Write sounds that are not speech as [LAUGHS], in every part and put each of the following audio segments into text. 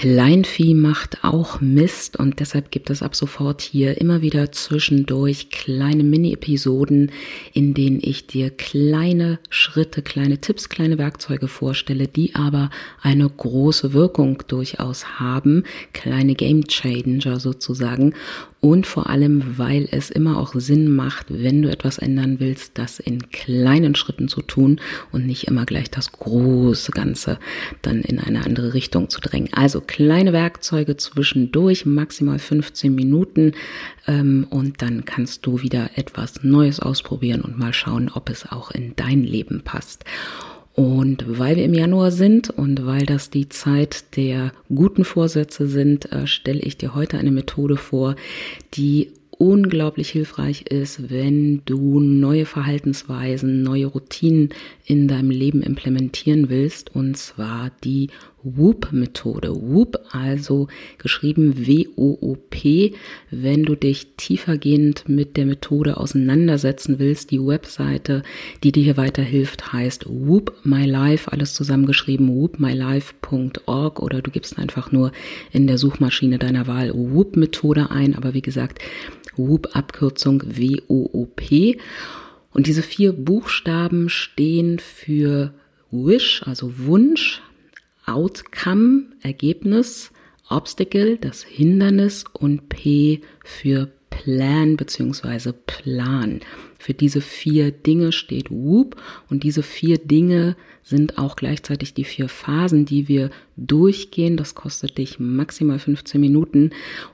Kleinvieh macht auch Mist und deshalb gibt es ab sofort hier immer wieder zwischendurch kleine Mini-Episoden, in denen ich dir kleine Schritte, kleine Tipps, kleine Werkzeuge vorstelle, die aber eine große Wirkung durchaus haben, kleine Game Changer sozusagen und vor allem, weil es immer auch Sinn macht, wenn du etwas ändern willst, das in kleinen Schritten zu tun und nicht immer gleich das große Ganze dann in eine andere Richtung zu drängen. Also kleine Werkzeuge zwischendurch, maximal 15 Minuten ähm, und dann kannst du wieder etwas Neues ausprobieren und mal schauen, ob es auch in dein Leben passt. Und weil wir im Januar sind und weil das die Zeit der guten Vorsätze sind, äh, stelle ich dir heute eine Methode vor, die unglaublich hilfreich ist, wenn du neue Verhaltensweisen, neue Routinen in deinem Leben implementieren willst, und zwar die Whoop-Methode. Whoop, also geschrieben W-O-O-P. Wenn du dich tiefergehend mit der Methode auseinandersetzen willst, die Webseite, die dir hier weiterhilft, heißt Whoop My Life, alles zusammengeschrieben, whoopmylife.org oder du gibst einfach nur in der Suchmaschine deiner Wahl Whoop-Methode ein, aber wie gesagt, Whoop Abkürzung W-O-O-P. Und diese vier Buchstaben stehen für Wish, also Wunsch, Outcome, Ergebnis, Obstacle, das Hindernis und P für Plan bzw. Plan. Für diese vier Dinge steht Whoop und diese vier Dinge sind auch gleichzeitig die vier Phasen, die wir durchgehen. Das kostet dich maximal 15 Minuten,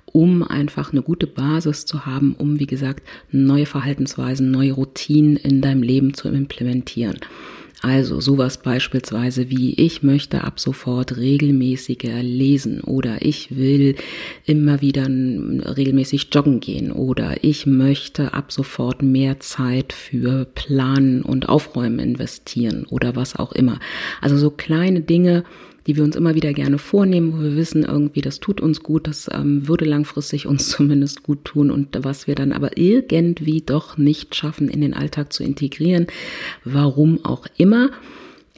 um einfach eine gute Basis zu haben, um wie gesagt neue Verhaltensweisen, neue Routinen in deinem Leben zu implementieren. Also sowas beispielsweise wie ich möchte ab sofort regelmäßiger lesen oder ich will immer wieder regelmäßig joggen gehen oder ich möchte ab sofort mehr Zeit für Planen und Aufräumen investieren oder was auch immer. Also so kleine Dinge, die wir uns immer wieder gerne vornehmen, wo wir wissen, irgendwie, das tut uns gut, das ähm, würde langfristig uns [LAUGHS] zumindest gut tun und was wir dann aber irgendwie doch nicht schaffen, in den Alltag zu integrieren, warum auch immer.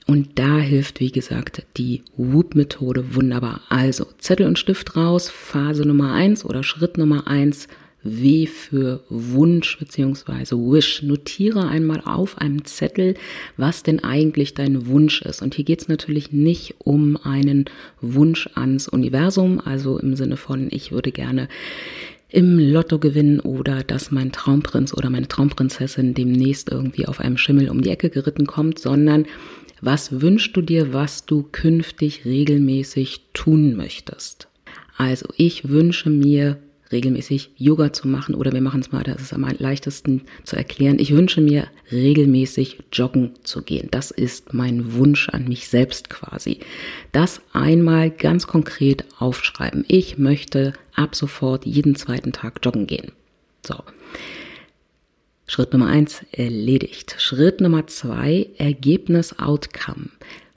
Und da hilft, wie gesagt, die Whoop-Methode wunderbar. Also Zettel und Stift raus, Phase Nummer eins oder Schritt Nummer eins W für Wunsch beziehungsweise Wish. Notiere einmal auf einem Zettel, was denn eigentlich dein Wunsch ist. Und hier geht es natürlich nicht um einen Wunsch ans Universum, also im Sinne von, ich würde gerne im Lotto gewinnen oder dass mein Traumprinz oder meine Traumprinzessin demnächst irgendwie auf einem Schimmel um die Ecke geritten kommt, sondern was wünschst du dir, was du künftig regelmäßig tun möchtest? Also ich wünsche mir regelmäßig Yoga zu machen oder wir machen es mal, das ist am leichtesten zu erklären. Ich wünsche mir regelmäßig joggen zu gehen. Das ist mein Wunsch an mich selbst quasi. Das einmal ganz konkret aufschreiben. Ich möchte ab sofort jeden zweiten Tag joggen gehen. So. Schritt Nummer eins erledigt. Schritt Nummer zwei Ergebnis Outcome.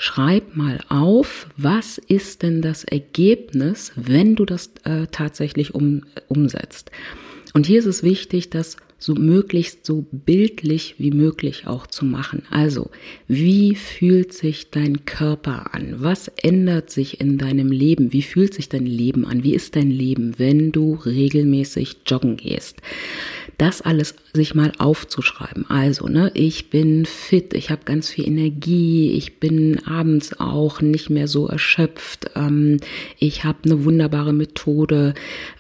Schreib mal auf, was ist denn das Ergebnis, wenn du das äh, tatsächlich um, umsetzt. Und hier ist es wichtig, das so möglichst so bildlich wie möglich auch zu machen. Also, wie fühlt sich dein Körper an? Was ändert sich in deinem Leben? Wie fühlt sich dein Leben an? Wie ist dein Leben, wenn du regelmäßig joggen gehst? das alles sich mal aufzuschreiben. Also, ne, ich bin fit, ich habe ganz viel Energie, ich bin abends auch nicht mehr so erschöpft, ähm, ich habe eine wunderbare Methode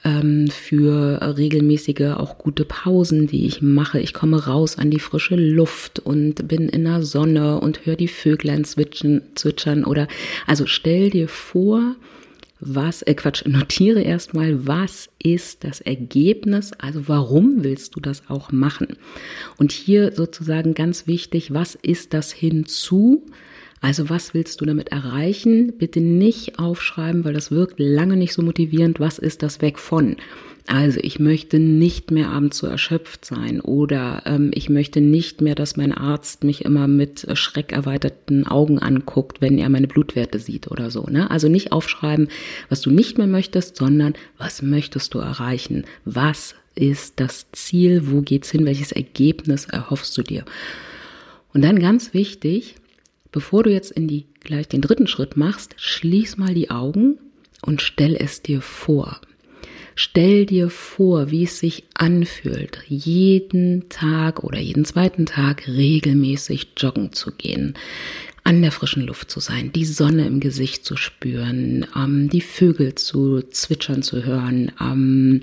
ähm, für regelmäßige, auch gute Pausen, die ich mache. Ich komme raus an die frische Luft und bin in der Sonne und höre die Vöglein zwitschern, zwitschern oder also stell dir vor, was, äh Quatsch, notiere erstmal, was ist das Ergebnis, also warum willst du das auch machen? Und hier sozusagen ganz wichtig, was ist das hinzu? Also was willst du damit erreichen? Bitte nicht aufschreiben, weil das wirkt lange nicht so motivierend. Was ist das weg von? Also ich möchte nicht mehr abends so erschöpft sein oder ähm, ich möchte nicht mehr, dass mein Arzt mich immer mit schreckerweiterten Augen anguckt, wenn er meine Blutwerte sieht oder so. Ne? Also nicht aufschreiben, was du nicht mehr möchtest, sondern was möchtest du erreichen? Was ist das Ziel? Wo geht's hin? Welches Ergebnis erhoffst du dir? Und dann ganz wichtig, bevor du jetzt in die gleich den dritten Schritt machst, schließ mal die Augen und stell es dir vor. Stell dir vor, wie es sich anfühlt, jeden Tag oder jeden zweiten Tag regelmäßig joggen zu gehen an der frischen Luft zu sein, die Sonne im Gesicht zu spüren, ähm, die Vögel zu zwitschern zu hören, ähm,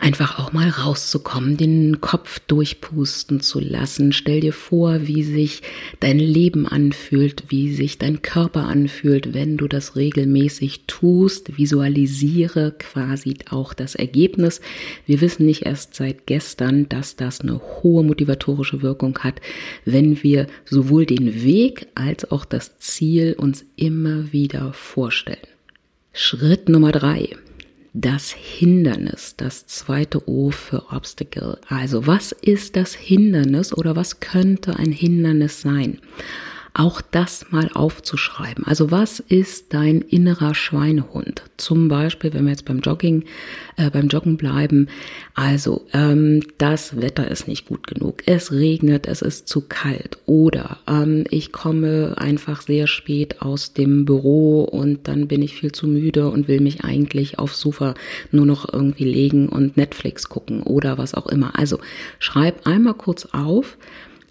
einfach auch mal rauszukommen, den Kopf durchpusten zu lassen. Stell dir vor, wie sich dein Leben anfühlt, wie sich dein Körper anfühlt, wenn du das regelmäßig tust. Visualisiere quasi auch das Ergebnis. Wir wissen nicht erst seit gestern, dass das eine hohe motivatorische Wirkung hat, wenn wir sowohl den Weg als auch das Ziel uns immer wieder vorstellen. Schritt Nummer drei. Das Hindernis, das zweite O für Obstacle. Also was ist das Hindernis oder was könnte ein Hindernis sein? Auch das mal aufzuschreiben. Also was ist dein innerer Schweinehund? Zum Beispiel, wenn wir jetzt beim Jogging, äh, beim Joggen bleiben. Also ähm, das Wetter ist nicht gut genug. Es regnet, es ist zu kalt. Oder ähm, ich komme einfach sehr spät aus dem Büro und dann bin ich viel zu müde und will mich eigentlich aufs Sofa nur noch irgendwie legen und Netflix gucken oder was auch immer. Also schreib einmal kurz auf,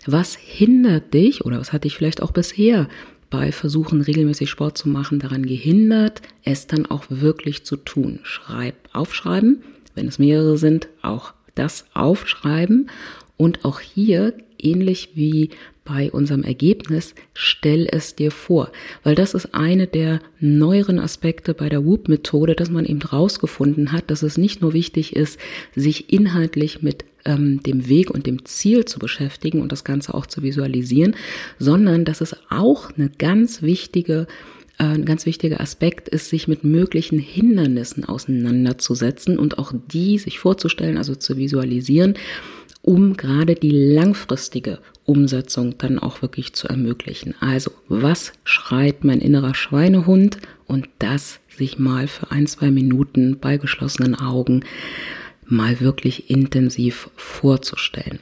was hindert dich oder was hat dich vielleicht auch bisher bei Versuchen, regelmäßig Sport zu machen, daran gehindert, es dann auch wirklich zu tun? Schreib, aufschreiben, wenn es mehrere sind, auch das aufschreiben und auch hier ähnlich wie bei unserem Ergebnis, stell es dir vor. Weil das ist eine der neueren Aspekte bei der Whoop-Methode, dass man eben rausgefunden hat, dass es nicht nur wichtig ist, sich inhaltlich mit ähm, dem Weg und dem Ziel zu beschäftigen und das Ganze auch zu visualisieren, sondern dass es auch eine ganz wichtige äh, ein ganz wichtiger Aspekt ist, sich mit möglichen Hindernissen auseinanderzusetzen und auch die sich vorzustellen, also zu visualisieren, um gerade die langfristige Umsetzung dann auch wirklich zu ermöglichen. Also, was schreit mein innerer Schweinehund? Und das sich mal für ein, zwei Minuten bei geschlossenen Augen mal wirklich intensiv vorzustellen.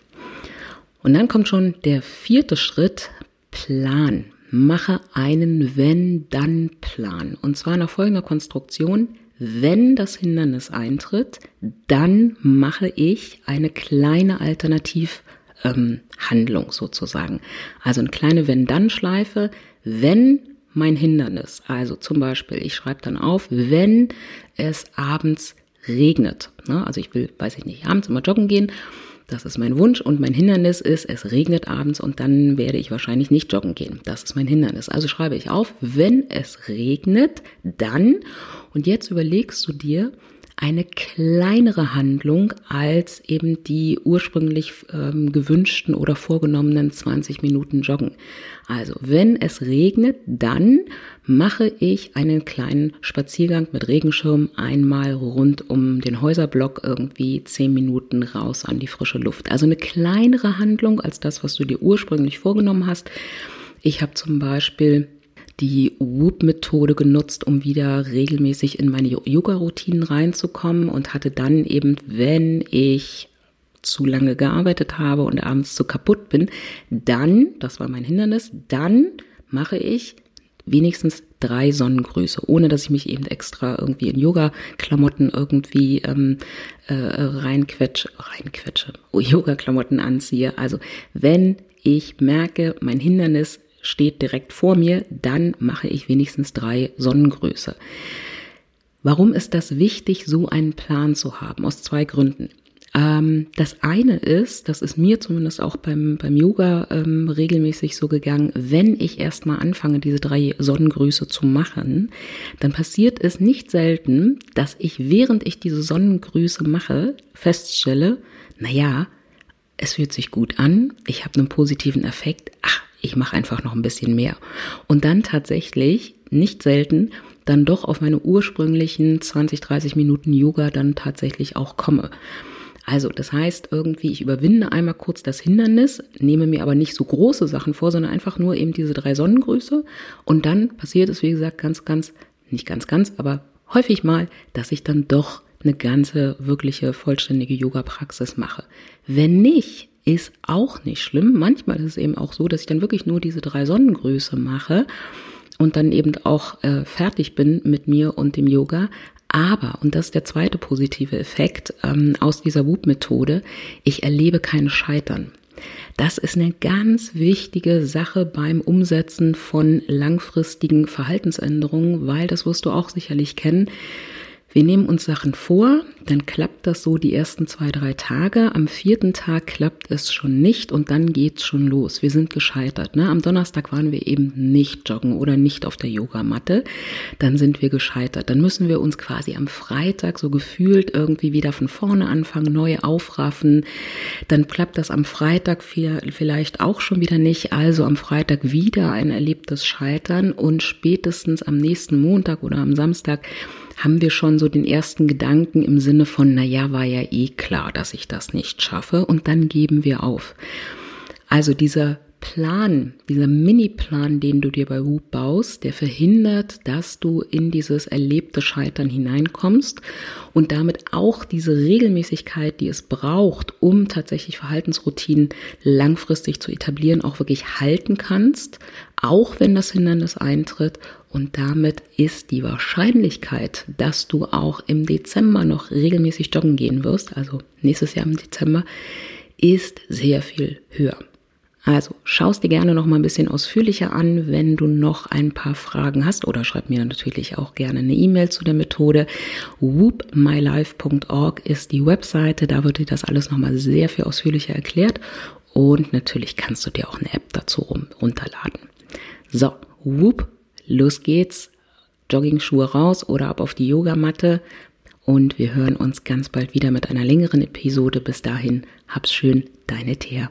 Und dann kommt schon der vierte Schritt, Plan. Mache einen Wenn-Dann-Plan. Und zwar nach folgender Konstruktion. Wenn das Hindernis eintritt, dann mache ich eine kleine Alternativhandlung ähm, sozusagen. Also eine kleine Wenn-Dann-Schleife. Wenn mein Hindernis, also zum Beispiel, ich schreibe dann auf, wenn es abends regnet. Ne? Also ich will, weiß ich nicht, abends immer joggen gehen. Das ist mein Wunsch und mein Hindernis ist, es regnet abends und dann werde ich wahrscheinlich nicht joggen gehen. Das ist mein Hindernis. Also schreibe ich auf, wenn es regnet, dann. Und jetzt überlegst du dir, eine kleinere Handlung als eben die ursprünglich ähm, gewünschten oder vorgenommenen 20 Minuten Joggen. Also wenn es regnet, dann mache ich einen kleinen Spaziergang mit Regenschirm einmal rund um den Häuserblock irgendwie 10 Minuten raus an die frische Luft. Also eine kleinere Handlung als das, was du dir ursprünglich vorgenommen hast. Ich habe zum Beispiel die Whoop-Methode genutzt, um wieder regelmäßig in meine Yoga-Routinen reinzukommen und hatte dann eben, wenn ich zu lange gearbeitet habe und abends zu kaputt bin, dann, das war mein Hindernis, dann mache ich wenigstens drei Sonnengrüße, ohne dass ich mich eben extra irgendwie in Yoga-Klamotten irgendwie ähm, äh, reinquetsche, reinquetsche, Yoga-Klamotten anziehe. Also wenn ich merke, mein Hindernis steht direkt vor mir, dann mache ich wenigstens drei Sonnengröße. Warum ist das wichtig, so einen Plan zu haben? Aus zwei Gründen. Ähm, das eine ist, das ist mir zumindest auch beim, beim Yoga ähm, regelmäßig so gegangen, wenn ich erstmal anfange, diese drei Sonnengrüße zu machen, dann passiert es nicht selten, dass ich, während ich diese Sonnengrüße mache, feststelle, naja, es fühlt sich gut an, ich habe einen positiven Effekt, ach, ich mache einfach noch ein bisschen mehr. Und dann tatsächlich, nicht selten, dann doch auf meine ursprünglichen 20, 30 Minuten Yoga dann tatsächlich auch komme. Also, das heißt irgendwie, ich überwinde einmal kurz das Hindernis, nehme mir aber nicht so große Sachen vor, sondern einfach nur eben diese drei Sonnengrüße. Und dann passiert es, wie gesagt, ganz, ganz, nicht ganz, ganz, aber häufig mal, dass ich dann doch eine ganze, wirkliche, vollständige Yoga-Praxis mache. Wenn nicht, ist auch nicht schlimm. Manchmal ist es eben auch so, dass ich dann wirklich nur diese drei Sonnengröße mache und dann eben auch äh, fertig bin mit mir und dem Yoga. Aber, und das ist der zweite positive Effekt ähm, aus dieser Whoop-Methode, ich erlebe kein Scheitern. Das ist eine ganz wichtige Sache beim Umsetzen von langfristigen Verhaltensänderungen, weil das wirst du auch sicherlich kennen. Wir nehmen uns Sachen vor, dann klappt das so die ersten zwei, drei Tage. Am vierten Tag klappt es schon nicht und dann geht's schon los. Wir sind gescheitert. Ne? Am Donnerstag waren wir eben nicht joggen oder nicht auf der Yogamatte. Dann sind wir gescheitert. Dann müssen wir uns quasi am Freitag so gefühlt irgendwie wieder von vorne anfangen, neu aufraffen. Dann klappt das am Freitag vielleicht auch schon wieder nicht. Also am Freitag wieder ein erlebtes Scheitern und spätestens am nächsten Montag oder am Samstag haben wir schon so den ersten Gedanken im Sinne von, na ja, war ja eh klar, dass ich das nicht schaffe und dann geben wir auf. Also dieser Plan, dieser Mini-Plan, den du dir bei Whoop baust, der verhindert, dass du in dieses erlebte Scheitern hineinkommst und damit auch diese Regelmäßigkeit, die es braucht, um tatsächlich Verhaltensroutinen langfristig zu etablieren, auch wirklich halten kannst, auch wenn das Hindernis eintritt und damit ist die Wahrscheinlichkeit, dass du auch im Dezember noch regelmäßig joggen gehen wirst, also nächstes Jahr im Dezember, ist sehr viel höher. Also schaust dir gerne noch mal ein bisschen ausführlicher an, wenn du noch ein paar Fragen hast oder schreib mir natürlich auch gerne eine E-Mail zu der Methode. whoopmylife.org ist die Webseite, da wird dir das alles noch mal sehr viel ausführlicher erklärt und natürlich kannst du dir auch eine App dazu runterladen. So, whoop, los geht's. Jogging-Schuhe raus oder ab auf die Yogamatte und wir hören uns ganz bald wieder mit einer längeren Episode. Bis dahin, hab's schön, deine Thea.